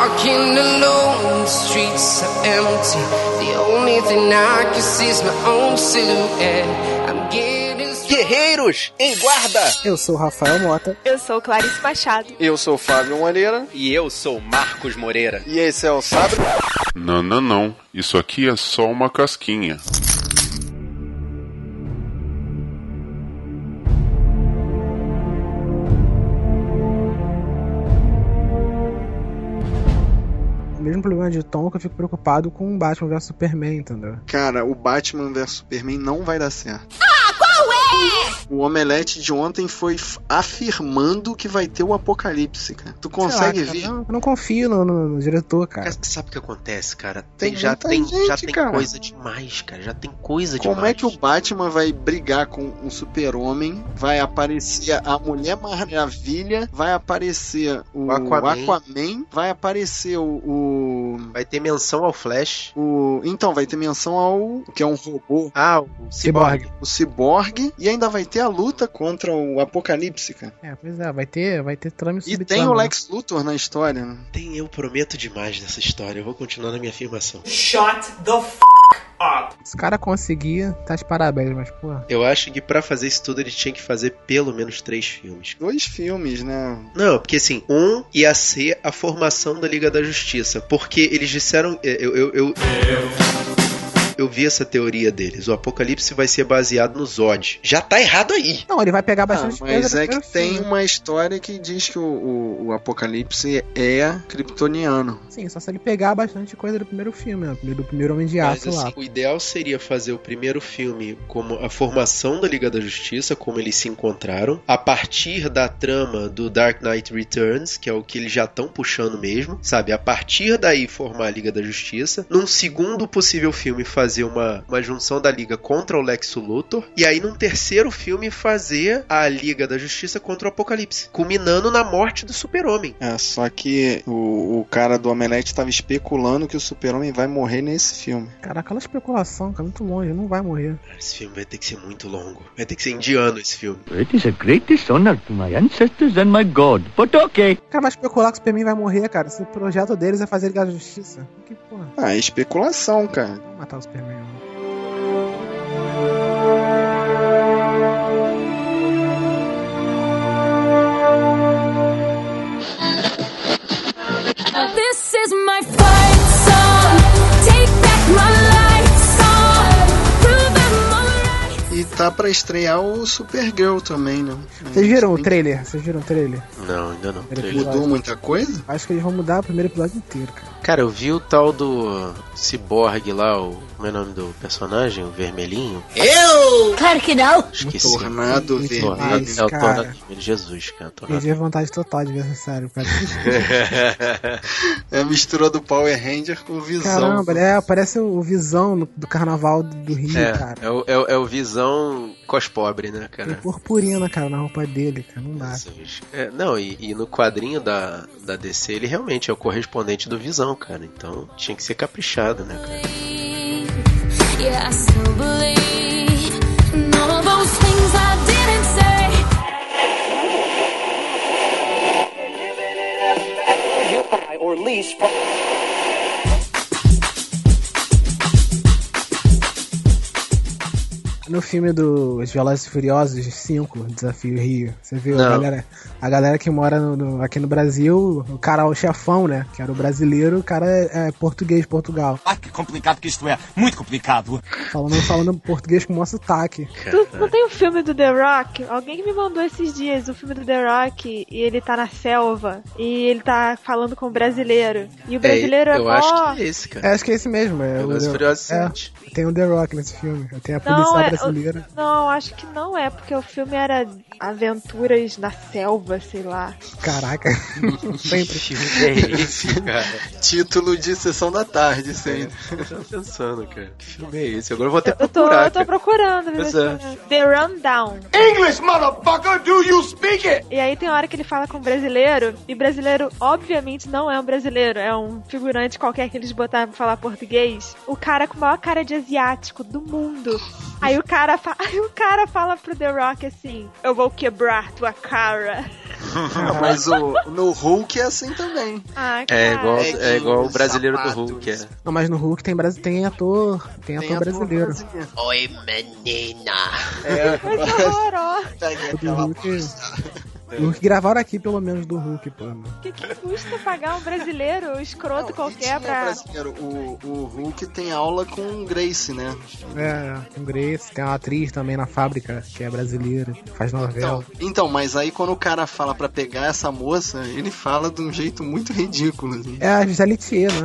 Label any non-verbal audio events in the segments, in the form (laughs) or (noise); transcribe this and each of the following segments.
walking alone, the streets are empty. The only thing I can see is my own silhouette. I'm getting Guerreiros em guarda! Eu sou o Rafael Mota. Eu sou Clarice Machado. Eu sou o Fábio Moreira. E eu sou Marcos Moreira. E esse é o Sabre. Não, não, não. Isso aqui é só uma casquinha. Mesmo problema de tom que eu fico preocupado com o Batman vs Superman, entendeu? Cara, o Batman vs Superman não vai dar certo. O Omelete de ontem foi afirmando que vai ter o apocalipse, cara. Tu consegue lá, cara, ver? Eu, eu não confio no, no- no diretor, cara. Cara, sabe o que acontece, cara? Tem já muita tem, já gente, tem cara. coisa demais, cara. Já tem coisa Como demais. é que o Batman vai brigar com o Super-Homem? Vai aparecer a Mulher Maravilha, vai aparecer o, O Aquaman. Aquaman, vai aparecer o, o, Vai ter menção ao Flash. o- Então, vai ter menção ao. que é um robô. Ah, o. Cyborg. O Cyborg. E ainda vai ter a luta contra o Apocalipse, cara. É, pois é, vai ter, vai ter trama E tem o Lex Luthor na história, né? Tem, eu prometo demais nessa história. Eu vou continuar na minha afirmação. Se o cara conseguir, tá de parabéns, mas, pô. Eu acho que pra fazer isso tudo ele tinha que fazer pelo menos três filmes. Dois filmes, né? Não, porque assim, um ia ser a formação da Liga da Justiça. Porque eles disseram. é, Eu, eu, eu, eu vi essa teoria deles. O Apocalipse vai ser baseado no Zod. Já tá errado aí. Não, ele vai pegar Ah, bastante coisa mas é que tem filme. uma história que diz que o, o, o Apocalipse é kryptoniano. Sim, só se ele pegar bastante coisa do primeiro filme, né? Do primeiro Homem de Mas Aço lá. assim, o ideal seria fazer o primeiro filme como a formação da Liga da Justiça, como eles se encontraram, a partir da trama do Dark Knight Returns, que é o que eles já estão puxando mesmo, sabe? A partir daí formar a Liga da Justiça. Num segundo possível filme fazer uma, uma junção da Liga contra o Lex Luthor. E aí num terceiro filme fazer a Liga da Justiça contra o Apocalipse. Culminando na morte do Super-Homem. É, só que o, o cara do Omelete estava especulando que o Super-Homem vai morrer nesse filme. Caraca, aquela especulação, cara, muito longe, não vai morrer. Esse filme vai ter que ser muito longo. Vai ter que ser indiano esse filme. It is a great dishonor to my ancestors and my God, but okay. Cara vai especular que o Superman vai morrer, cara. Se o projeto deles é fazer Liga da Justiça. Que porra, Ah, é especulação, cara. vamos matar o Superman. Não. This is my fight song. Take back my life song. Prove I'm alright. E tá pra estrear o Supergirl também, né? Vocês viram o trailer? Vocês viram o trailer? Não, ainda não. Mudou muita coisa? Acho que eles vão mudar o primeiro episódio inteiro, cara. Cara, eu vi o tal do Cyborg lá, o. Como é o nome do personagem? O vermelhinho? Claro que não. Esqueci. Tornado Muito vermelho. É o cara. Tornado Vermelho. Jesus, cara. Tornado. Perdi a vontade total de ver essa série, cara. (laughs) É a mistura do Power Ranger com visão. Caramba, é, parece o Visão do Carnaval do Rio, É, cara. é, o, é, o- é o visão cospobre, né, Tem cara? purpurina, cara, na roupa dele, cara. Não dá. Jesus. É, não, e, e no quadrinho da, da DC ele realmente é o correspondente do Visão, cara. Então tinha que ser caprichado, né, cara? No filme dos Velozes e Furiosos 5, Desafio Rio, você viu a galera, a galera que mora no- no- aqui no Brasil, o cara, o chefão, né, que era o brasileiro, o cara é, é português de Portugal, Ah, que complicado que isto é. Muito complicado. falando, falando português com o maior sotaque. Tu, não tem o filme do The Rock? Alguém que me mandou esses dias o filme do The Rock e ele tá na selva e ele tá falando com o brasileiro. E o brasileiro é, eu mó... acho que é esse, cara. É, acho que é esse mesmo, é, o, Furiosos é, 7. tem o The Rock nesse filme, tem a Não, policial é- brasileira. Não, acho que não é, porque o filme era Aventuras na Selva, sei lá. Caraca, (laughs) sempre. É esse, cara? (laughs) Título de sessão da tarde, sempre. Eu tava pensando, cara. Que filme é esse? Agora eu vou até Eu tô, procurar. eu tô procurando. Pois é. The Rundown. English, motherfucker, do you speak it? E aí tem hora que ele fala com o brasileiro, e brasileiro, obviamente, não é um brasileiro, é um figurante qualquer que eles botaram pra falar português. O cara com a maior cara de asiático do mundo. Aí o cara, (laughs) aí o cara fala pro The Rock assim: Eu vou quebrar tua cara. (laughs) Mas o, no Hulk é assim também. Ah. É igual, Peguinho, é igual o brasileiro do sapatos. Hulk. É. Não, mas no Hulk tem, brasi- tem ator. Tem ator Tem ator brasileiro. brasileiro. Oi, menina. É, horrorosa. pega O do aquela Hulk. O Hulk gravaram aqui, pelo menos, do Hulk, pô. O que, que custa pagar um brasileiro escroto Não, qualquer tinha pra. brasileiro, o, o Hulk tem aula com o Grace, né? É, tem Grace, tem uma atriz também na fábrica, que é brasileira, faz novela. Então, então, mas aí quando o cara fala pra pegar essa moça, ele fala de um jeito muito ridículo. Assim. É a Gisele Thier, né?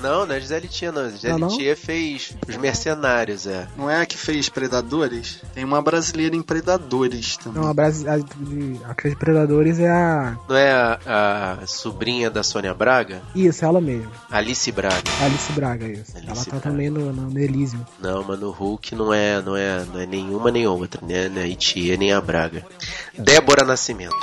Não, não é Gisele Tia, não. Gisele Não, não? Tia fez Os Mercenários, é. Não é a que fez Predadores? Tem uma brasileira em Predadores também. Não, a, Brasi- a, de, a Cris Predadores é a. Não é a, a sobrinha da Sônia Braga? Isso, ela mesmo. Alice Braga. Alice Braga, isso. Alice ela tá Braga. também no, no, no Elysium. Não, mas no Hulk não é, não é, não é nenhuma nem outra, né? É a Itia nem a Braga. Débora Nascimento.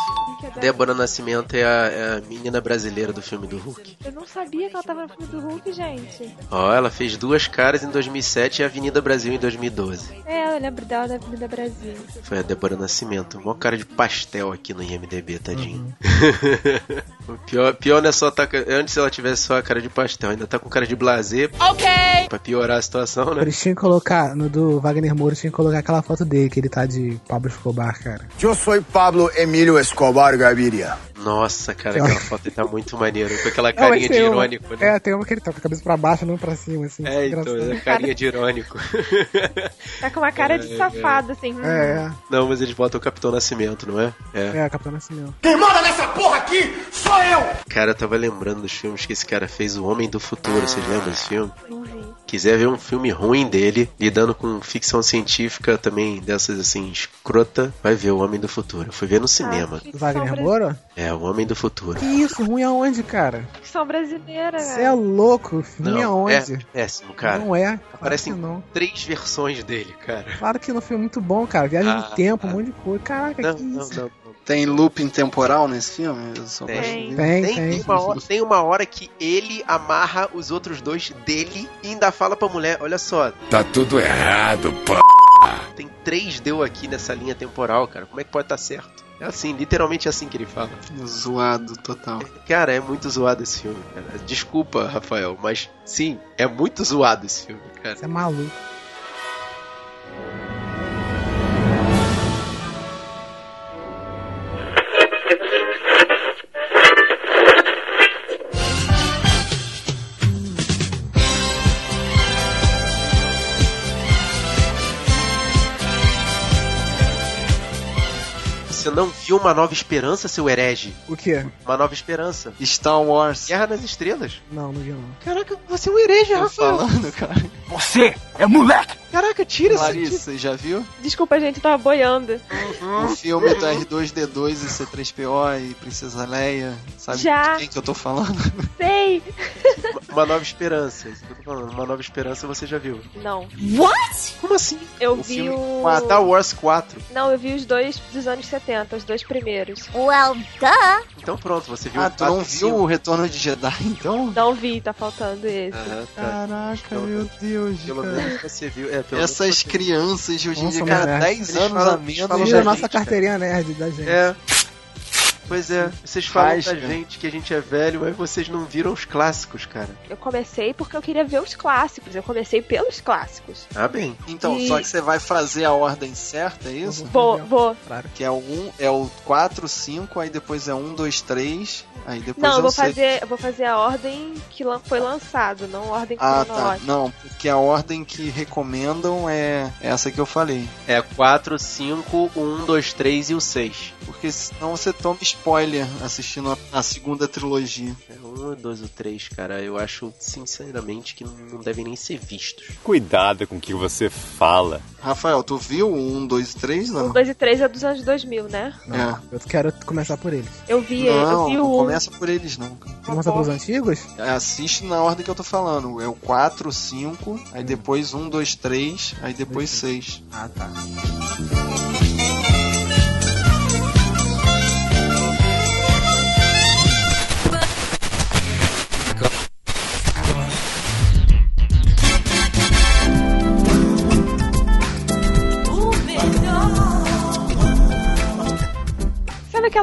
É Débora Nascimento é a, é a menina brasileira do filme do Hulk. Eu não sabia que ela tava no filme do Hulk, gente. Ó, ela fez duas caras em 2007 e Avenida Brasil em 2012. É, eu lembro dela da Avenida Brasil. Foi a Débora Nascimento. Mó cara de pastel aqui no IMDB, tadinho. (laughs) o pior, pior não é só tá. Antes ela tivesse só a cara de pastel, ainda tá com cara de blazer. Ok! Pra piorar a situação, né? Eles tinham que colocar, no do Wagner Moura, tinha que colocar aquela foto dele, que ele tá de Pablo Escobar, cara. Eu sou Pablo Emílio Escobar Gaviria. Nossa, cara, aquela foto tá muito maneiro. Com aquela carinha de uma- irônico, né? É, tem uma que ele tá com a cabeça pra baixo, não pra cima, assim. É, então, é carinha de irônico. (laughs) Tá com uma cara de safado, assim. hum. É, Não, mas eles botam o Capitão Nascimento, não é? é, é, Capitão Nascimento. Quem manda nessa porra aqui sou eu! Cara, eu tava lembrando dos filmes que esse cara fez, O Homem do Futuro. Vocês lembram desse filme? Não vi. Quiser ver um filme ruim dele, lidando com ficção científica também, dessas assim, escrota, vai ver O Homem do Futuro. Eu fui ver no cinema. Ah, Wagner Moura? É, O Homem do Futuro. Que isso, ruim aonde, cara? Ficção brasileira, Você é louco, ruim é aonde? péssimo, cara. Não é. Aparecem não. três versões dele, cara. Claro que no filme é muito bom, cara. Viagem Ah, no tempo, ah. um monte de coisa. Caraca, Não, que não, isso? não. não. Tem looping temporal nesse filme? Eu só Tem. Tem, Tem, tem. tem uma hora, tem uma hora que ele amarra os outros dois dele e ainda fala pra mulher: Olha só, Tá tudo errado, pô. tem três deu aqui nessa linha temporal, cara. Como é que pode estar certo? É assim, literalmente assim que ele fala. Zoado total. Cara, é muito zoado esse filme, cara. Desculpa, Rafael, mas sim, é muito zoado esse filme, cara. Você é maluco. Não viu Uma Nova Esperança, seu herege? O quê? Uma Nova Esperança. Star Wars. Guerra nas Estrelas. Não, não vi não. Caraca, você é um herege, Tô Rafael. falando, cara. Você é moleque! Caraca, tira isso. Larissa, você já viu? Desculpa, gente, eu tava boiando. O filme do R2D2 e C3PO e Princesa Leia. Sabe Já. de quem que eu tô falando? (laughs) Sei! Uma Nova Esperança. Isso que eu tô falando. Uma Nova Esperança você já viu. Não. Como assim? Eu O vi filme o. Star Wars 4. Não, eu vi os dois dos anos 70, os dois primeiros. Well, duh. Então pronto, você viu Ah, o tu não 4 viu o Retorno de Jedi, então? Não vi, tá faltando esse. Aham, tá. Caraca, Então, meu Deus, Pelo cara. menos você viu. É, pelo Essas menos você- crianças de hoje em dia, cara, mulher. 10 Eles anos a menos. falam da a nossa carteirinha nerd da gente. É. Pois é, vocês falam Faz, da cara. gente que a gente é velho, mas vocês não viram os clássicos, cara. Eu comecei porque eu queria ver os clássicos. Eu comecei pelos clássicos. Ah, bem. Então, E- só que você vai fazer a ordem certa, é isso? Vou, vou. Que é o 1, é o 4, 5, aí depois é 1, 2, 3, aí depois Não, é eu o vou 6. fazer, eu vou fazer a ordem que foi lançado, não a ordem Ah, tá. Não, porque a ordem que recomendam é essa que eu falei. É 4, 5, 1, 2, 3 e o 6. Porque senão você toma spoiler assistindo a, a segunda trilogia. É 1, 2 ou 3, cara. Eu acho, sinceramente, que não devem nem ser vistos. Cuidado com o que você fala. Rafael, tu viu o 1, 2 e 3? Não. Um, dois e três é dos anos 2000, né? Não, eu quero começar por eles. Eu vi, eu Não, vi não o. um. começa por eles não. Você começar pelos antigos? Assiste na ordem que eu tô falando. É o 4, 5, aí depois 1, 2, 3, aí depois 6. Ah, tá.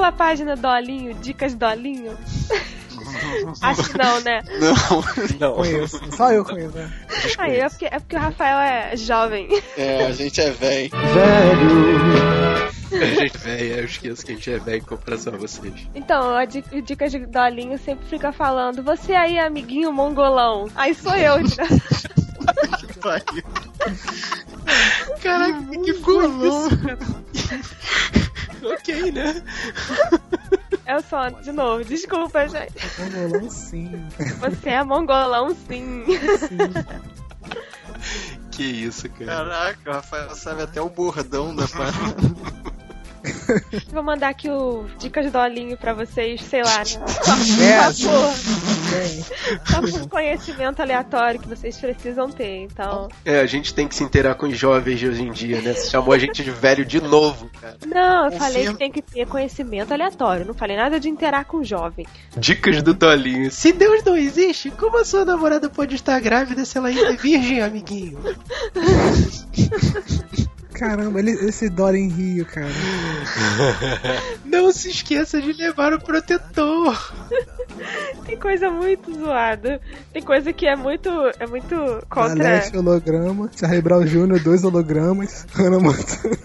Aquela página Dolinho, Dicas Dolinho? (laughs) Acho que não, né? Não. Não. Conheço. Só eu conheço, né? Aí é porque, é porque o Rafael é jovem. É, a gente é velho. A gente é velho, eu esqueço que a gente é velho em comparação a vocês. Então, a di- o Dicas de Dolinho sempre fica falando, você aí, amiguinho mongolão. Aí sou eu, né? (laughs) Caraca, que ficou isso? Ok, né? Eu sou, de novo, desculpa, gente. Mongolão sim. Você é mongolão, sim. Que isso, cara. Caraca, o Rafael sabe até o bordão da parada. Vou mandar aqui o Dicas Dolinho pra vocês, sei lá, né? É, Só por, bem. (laughs) só por conhecimento aleatório que vocês precisam ter, então... É, a gente tem que se inteirar com os jovens de hoje em dia, né? Você chamou a gente de velho de novo, cara. Não, eu falei que tem que ter conhecimento aleatório, não falei nada de interar com jovem. Dicas do Tolinho. Se Deus não existe, como a sua namorada pode estar grávida se ela ainda é virgem, amiguinho? (laughs) Caramba, ele, esse Dora em Rio, cara. Não se esqueça de levar o protetor. (laughs) (laughs) Tem coisa muito zoada. Tem coisa que é muito. É muito contra. Aleste holograma, Charlie Brown Jr., dois hologramas, Hannah Montana.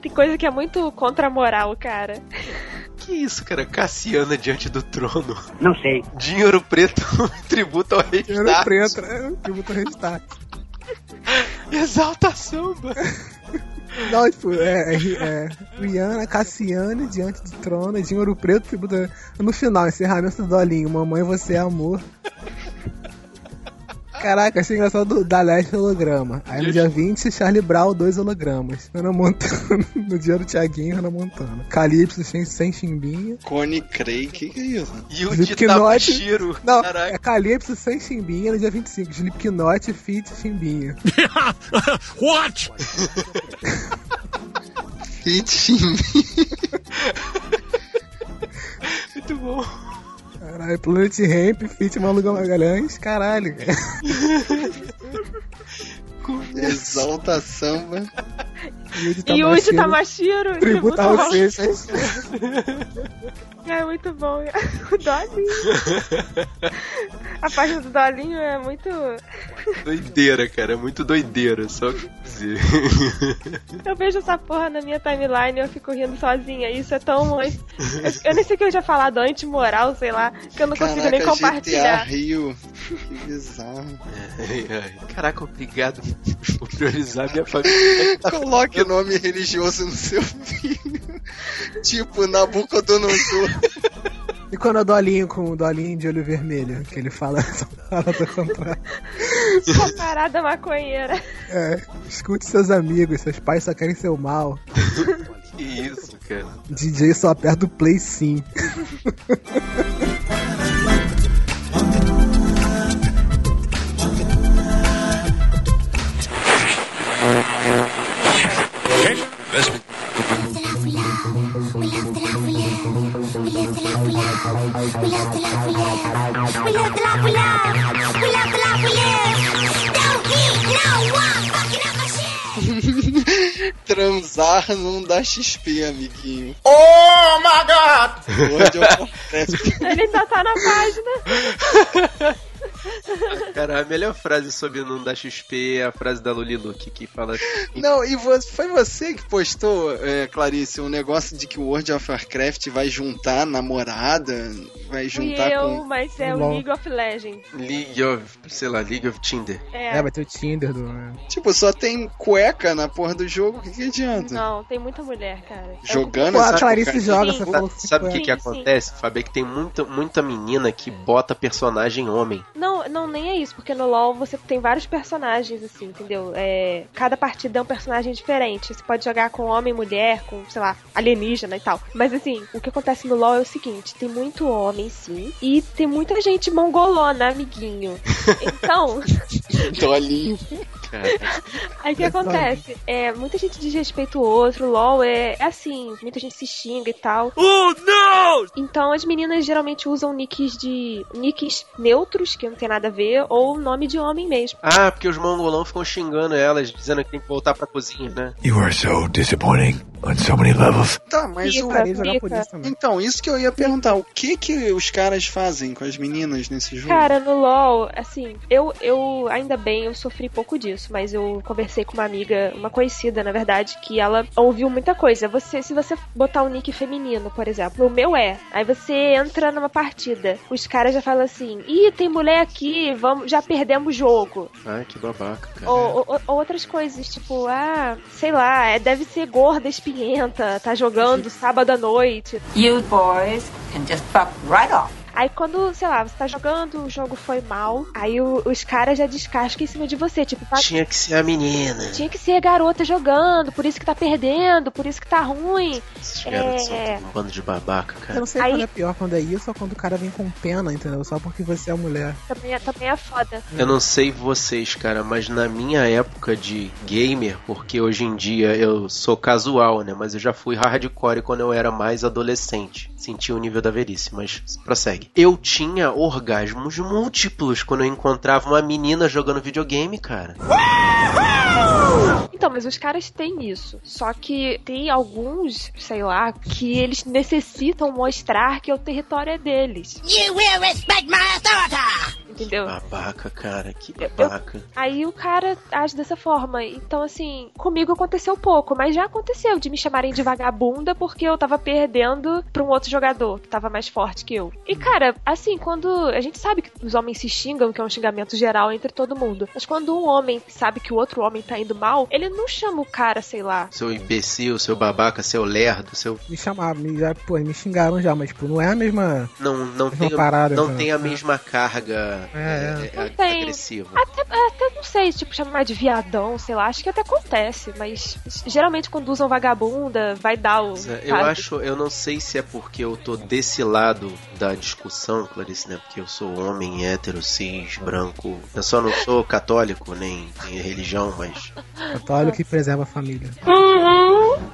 Tem coisa que é muito contra a moral, cara. Que isso, cara? Cassiana diante do trono. Não sei. Dinheiro preto, (laughs) tributo ao rei Start. preto, é, o tributo restart. Exalta samba. (laughs) Não, tipo, é, é, é Rihanna, Cassiane, diante do trono, e Dinheiro Preto, tributo. No final, encerramento do Dolinho, Mamãe, você é amor. Caraca, achei engraçado do- da Leste holograma. Aí no dia 20, Charlie Brown, dois hologramas. Ana Montana, (laughs) no dia do Thiaguinho, Ana Montana. Calypso sem, sem chimbinha. Cone Cray, que que é isso? E o Slipknot. Ditabashiro. Não, Caraca. é Calypso sem chimbinha no dia 25. Slipknot, Fit, chimbinha. (laughs) What? (laughs) Fit Muito bom. Caralho, Planet Ramp, Fit, Maluca Magalhães. Caralho, cara. Exalta samba. Yuji E o Uchi Tamashiro, Tamashiro. Tributo ao Seixas. (laughs) (laughs) É muito bom. (laughs) O Dolinho. A página do Dolinho é muito. Doideira, cara. Muito doideira, só dizer. (laughs) Eu vejo essa porra na minha timeline e eu fico rindo sozinha. Isso é tão. Eu, eu nem sei o que eu já falado anti-moral, sei lá, que eu não consigo nem Caraca, GTA compartilhar. Rio. Que bizarro. Ai, ai. Caraca, obrigado por priorizar minha família. Coloque o nome religioso no seu filho. tipo Nabucodonosor. E quando é o Dolinho com o Dolinho de olho vermelho, que ele fala, (laughs) fala do contrário. Comparada maconheira. É, escute seus amigos, seus pais só querem seu mal. Que isso, cara. (laughs) DJ só aperta o play sim. (laughs) (laughs) Transar não dá XP, amiguinho. Oh my god! Ele ainda tá na página. (laughs) (laughs) Cara, a melhor frase sobre não dar XP é a frase da Luliluke, que fala assim, Não, e foi você que postou, é, Clarice, um negócio de que o World of Warcraft vai juntar namorada, vai Fui juntar eu, com. mas é o. League of Legends. League of, sei lá, League of Tinder. É. É, vai ter o Tinder do. né? Tipo, só tem cueca na porra do jogo, o que, que adianta? Não, tem muita mulher, cara. Jogando Pô, a essa Clarice joga, Sim. você Sabe, o que, que acontece, Fábio? É que tem muita, muita menina que bota personagem homem. Não, não, nem é isso, porque no LoL você tem vários personagens, assim, entendeu? É, cada partida é um personagem diferente. Você pode jogar com homem, mulher, com, sei lá, alienígena e tal. Mas assim, o que acontece no LoL é o seguinte: tem muito homem, sim, e tem muita gente mongolona, amiguinho. (laughs) Então, Dolinho. (laughs) Cara, (laughs) aí o que acontece? É, muita gente desrespeita o outro, LoL é, é assim, muita gente se xinga e tal. Oh no! Então as meninas geralmente usam nicks de. nicks neutros, que não tem nada a ver, ou nome de homem mesmo. Ah, porque os mongolão ficam xingando elas, dizendo que tem que voltar pra cozinha, né? You are so disappointing. On so many levels. Tá, mas Fica, o... Isso também. Então, isso que eu ia perguntar. O que que os caras fazem com as meninas nesse jogo? Cara, no LoL, assim, eu, eu ainda bem, eu sofri pouco disso, mas eu conversei com uma amiga, uma conhecida, na verdade, que ela ouviu muita coisa. Você, se você botar um nick feminino, por exemplo, o meu é. Aí você entra numa partida, os caras já falam assim: "Ih, tem mulher aqui, vamos, já perdemos o jogo". Ai, que babaca, cara. Ou, ou- ou outras coisas, tipo, ah, sei lá, é, deve ser gorda, espinhenta, tá jogando sábado à noite. You boys can just fuck right off. Aí quando, sei lá, você tá jogando, o jogo foi mal, aí o- os caras já descascam em cima de você, tipo, "Pá, Tinha que ser a menina. tinha que ser a garota jogando, por isso que tá perdendo, por isso que tá ruim. Esses são É. tudo um bando de babaca, Eu cara. não sei Aí- quando é pior, quando é isso ou quando o cara vem com pena, entendeu? Só porque você é mulher. Também é, também é foda. Eu não sei vocês, cara, mas na minha época de gamer, porque hoje em dia eu sou casual, né? Mas eu já fui hardcore quando eu era mais adolescente. Senti o nível da velhice, mas prossegue. Eu tinha orgasmos múltiplos quando eu encontrava uma menina jogando videogame, cara. Então, mas os caras têm isso. Só que tem alguns, sei lá, que eles necessitam mostrar que o território é deles. You will respect my authority! Entendeu? Babaca, cara, que Eu- babaca. Aí o cara age dessa forma. Então, assim, comigo aconteceu pouco, mas já aconteceu de me chamarem de vagabunda porque eu tava perdendo pra um outro jogador que tava mais forte que eu. E, cara, assim, quando. A gente sabe que os homens se xingam, que é um xingamento geral entre todo mundo. Mas quando um homem sabe que o outro homem tá indo mal, ele não chama o cara, sei lá. Seu imbecil, seu babaca, seu lerdo, seu. Me chamaram, me, já, pô, me xingaram já, mas tipo, não é a mesma. Não, não, Mesma tem, parada, não tem a É. mesma carga É, é, é, Não tem. agressiva. Até, até não sei, tipo, chamar de viadão, sei lá, acho que até acontece, mas geralmente quando usam vagabunda, vai dar o. É, Eu acho, eu não sei se é porque eu tô desse lado da discussão, Clarice, né? Porque eu sou homem hétero, cis, branco. Eu só não sou católico, nem, nem religião, mas. Católico que preserva a família.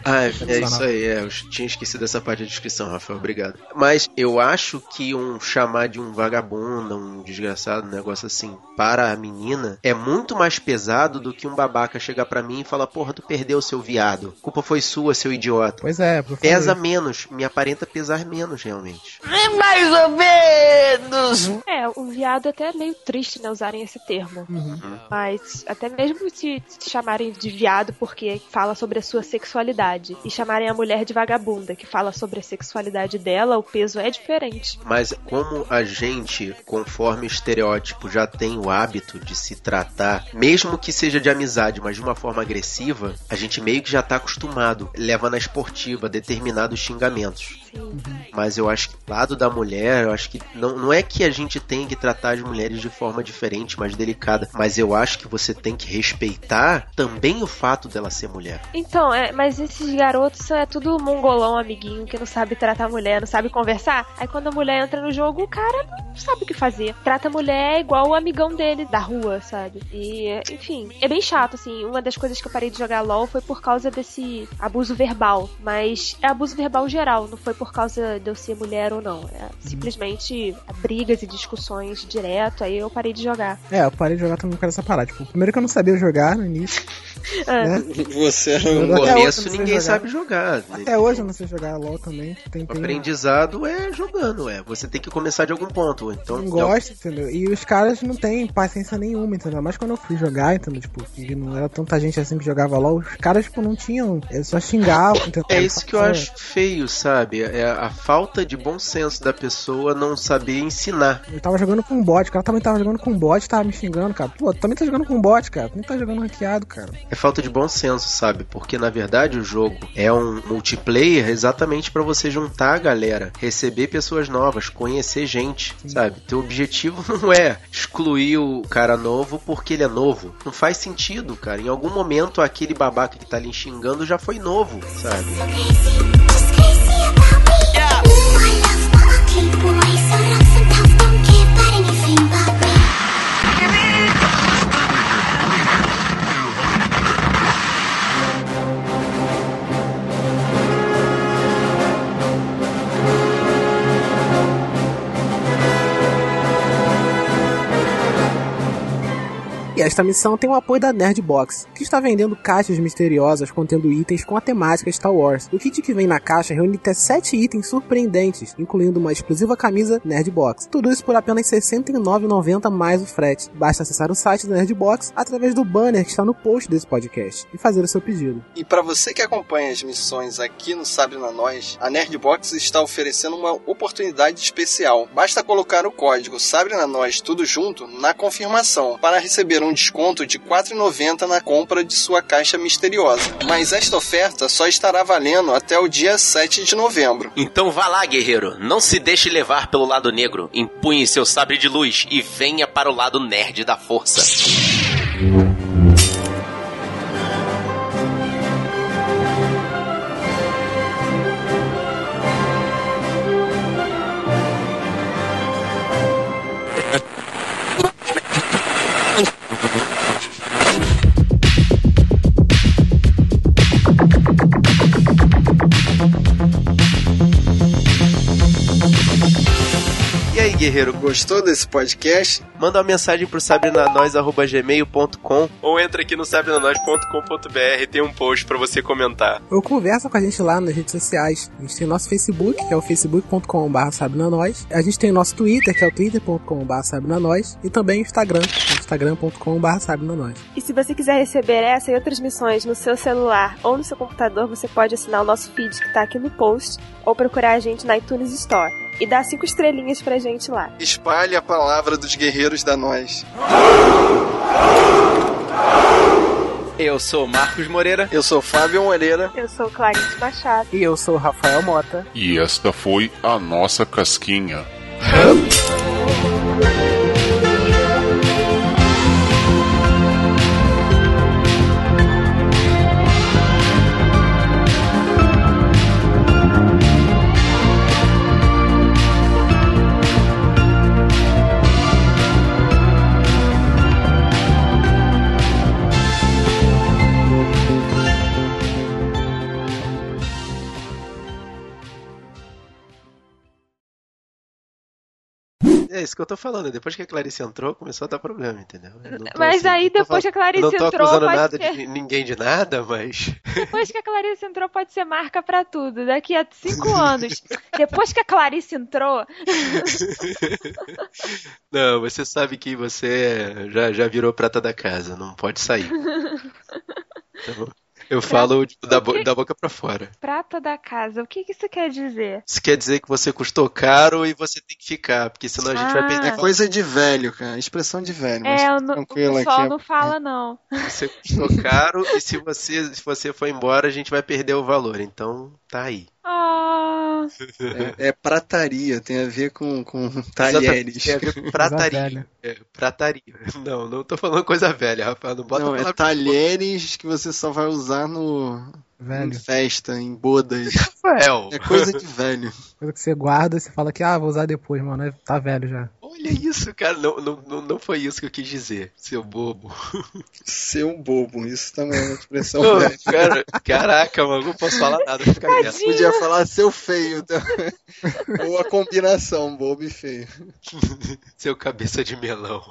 Ah, é, é isso aí, é. Eu tinha esquecido essa parte da descrição, Rafael, obrigado. Mas eu acho que um chamar de um vagabundo, um desgraçado, um negócio assim, para a menina, é muito mais pesado do que um babaca chegar pra mim e falar, porra, tu perdeu seu viado. A culpa foi sua, seu idiota. Pois é, por Pesa menos, me aparenta pesar menos, realmente. É mais ou menos! É, o viado é até meio triste, né, usarem esse termo. Uhum. Mas até mesmo se te chamarem de viado porque fala sobre a sua sexualidade e chamarem a mulher de vagabunda que fala sobre a sexualidade dela, o peso é diferente. Mas como a gente, conforme o estereótipo, já tem o hábito de se tratar, mesmo que seja de amizade, mas de uma forma agressiva, a gente meio que já tá acostumado, leva na esportiva determinados xingamentos. Sim. Mas eu acho que do lado da mulher, eu acho que não, não é que a gente tem que tratar as mulheres de forma diferente, mais delicada, mas eu acho que você tem que respeitar também o fato dela ser mulher. Então, é, mas esses garotos é tudo mongolão, amiguinho, que não sabe tratar a mulher, não sabe conversar. Aí quando a mulher entra no jogo, o cara não sabe o que fazer. Trata a mulher igual o amigão dele da rua, sabe? E, enfim, é bem chato, assim. Uma das coisas que eu parei de jogar LOL foi por causa desse abuso verbal. Mas é abuso verbal geral, não foi por causa de eu ser mulher ou não. É simplesmente brigas e discussões direto, aí eu parei de jogar. É, eu parei de jogar também por causa dessa parada. Tipo, primeiro que eu não sabia jogar no início. Ah, Né? Você um... No até hoje começo não ninguém jogar. sabe jogar. né? Até hoje eu não sei jogar LOL também. Tem, aprendizado é jogando, é. Você tem que começar de algum ponto. Então, não gosto, entendeu? E os caras não têm paciência nenhuma, entendeu? Mas quando eu fui jogar, entendeu? Tipo, não era tanta gente assim que jogava LOL, os caras, tipo, não tinham. Eles só xingavam, entendeu? É isso que eu É. acho feio, sabe? É a falta de bom senso da pessoa não saber ensinar. Eu tava jogando com um bot, o cara também tava jogando com um bot, tava me xingando, cara. Pô, tu também tá jogando com um bot, cara. Tu nem tá jogando hackeado, cara. É falta de bom senso, sabe? Porque na verdade o jogo é um multiplayer exatamente pra você juntar a galera, receber pessoas novas, conhecer gente, sabe? Teu objetivo (laughs) não é excluir o cara novo porque ele é novo. Não faz sentido, cara. Em algum momento aquele babaca que tá ali xingando já foi novo, sabe? Esta missão tem o apoio da Nerd Box, que está vendendo caixas misteriosas contendo itens com a temática Star Wars. O kit que vem na caixa reúne até 7 itens surpreendentes, incluindo uma exclusiva camisa Nerd Box. Tudo isso por apenas R$ 69,90 mais o frete. Basta acessar o site da Nerd Box através do banner que está no post desse podcast e fazer o seu pedido. E para você que acompanha as missões aqui no Sabre na Nós, a Nerdbox está oferecendo uma oportunidade especial. Basta colocar o código Sabre na Nós tudo junto na confirmação para receber um desconto de R$ 4,90 na compra de sua caixa misteriosa. Mas esta oferta só estará valendo até o dia 7 de novembro. Então vá lá, guerreiro. Não se deixe levar pelo lado negro. Empunhe seu sabre de luz e venha para o lado nerd da força. Guerreiro, Gostou desse podcast? manda uma mensagem pro sabrenanois.gmail.com Ou entra aqui no sabrenanois.com.br tem um post para você comentar. Ou conversa com a gente lá nas redes sociais. A gente tem nosso Facebook, que é o facebook.com.br sabrenanois. A gente tem nosso Twitter, que é o twitter.com.br sabrenanois. E também o Instagram, instagram.com.br sabrenanois. E se você quiser receber essa e outras missões no seu celular ou no seu computador, você pode assinar o nosso feed que tá aqui no post ou procurar a gente na iTunes Store. E dar cinco estrelinhas pra gente lá. Espalhe a palavra dos guerreiros da Nós. Eu sou Marcos Moreira. Eu sou Fábio Moreira. Eu sou Clarice Machado. E eu sou o Rafael Mota. E esta foi a nossa casquinha. É isso que eu tô falando. Depois que a Clarice entrou, começou a dar problema, entendeu? Mas assim, aí, depois que a Clarice não tô entrou, acusando nada ser- de ninguém de nada, mas. (laughs) Depois que a Clarice entrou, pode ser marca pra tudo. Daqui a cinco anos. Depois que a Clarice entrou, (laughs) Não, você sabe que você já, já virou prata da casa, não pode sair. (laughs) Então, eu falo tipo, da, bo- o quê? da boca pra fora. prata da casa. O que, que isso quer dizer? Isso quer dizer que você custou caro e você tem que ficar, porque senão a gente vai Ah. perder É coisa de velho, cara. Expressão de velho. mas É, o, no- o pessoal aqui. não fala, não. Você custou caro e se você, se você for embora, a gente vai perder o valor. Então, tá aí. Ah, É, é prataria, tem a ver com, com talheres. Tem a ver com (laughs) prataria. É, prataria. Não, não tô falando coisa velha, Rafael. Não bota Não, é talheres que você só vai usar no em Velho. festa, em bodas. (laughs) Rafael. É coisa de velho. Coisa que você guarda e você fala que, ah, vou usar depois, mano. é- Tá velho já. Olha isso, cara. Não, não, não, não foi isso que eu quis dizer, seu bobo. (laughs) Seu bobo, isso também é uma expressão (laughs) Pô, velha. cara, caraca, mano, não posso falar nada. Fica quieto. Podia falar seu feio. tá? Ou a combinação, bobo e feio. Seu cabeça de melão.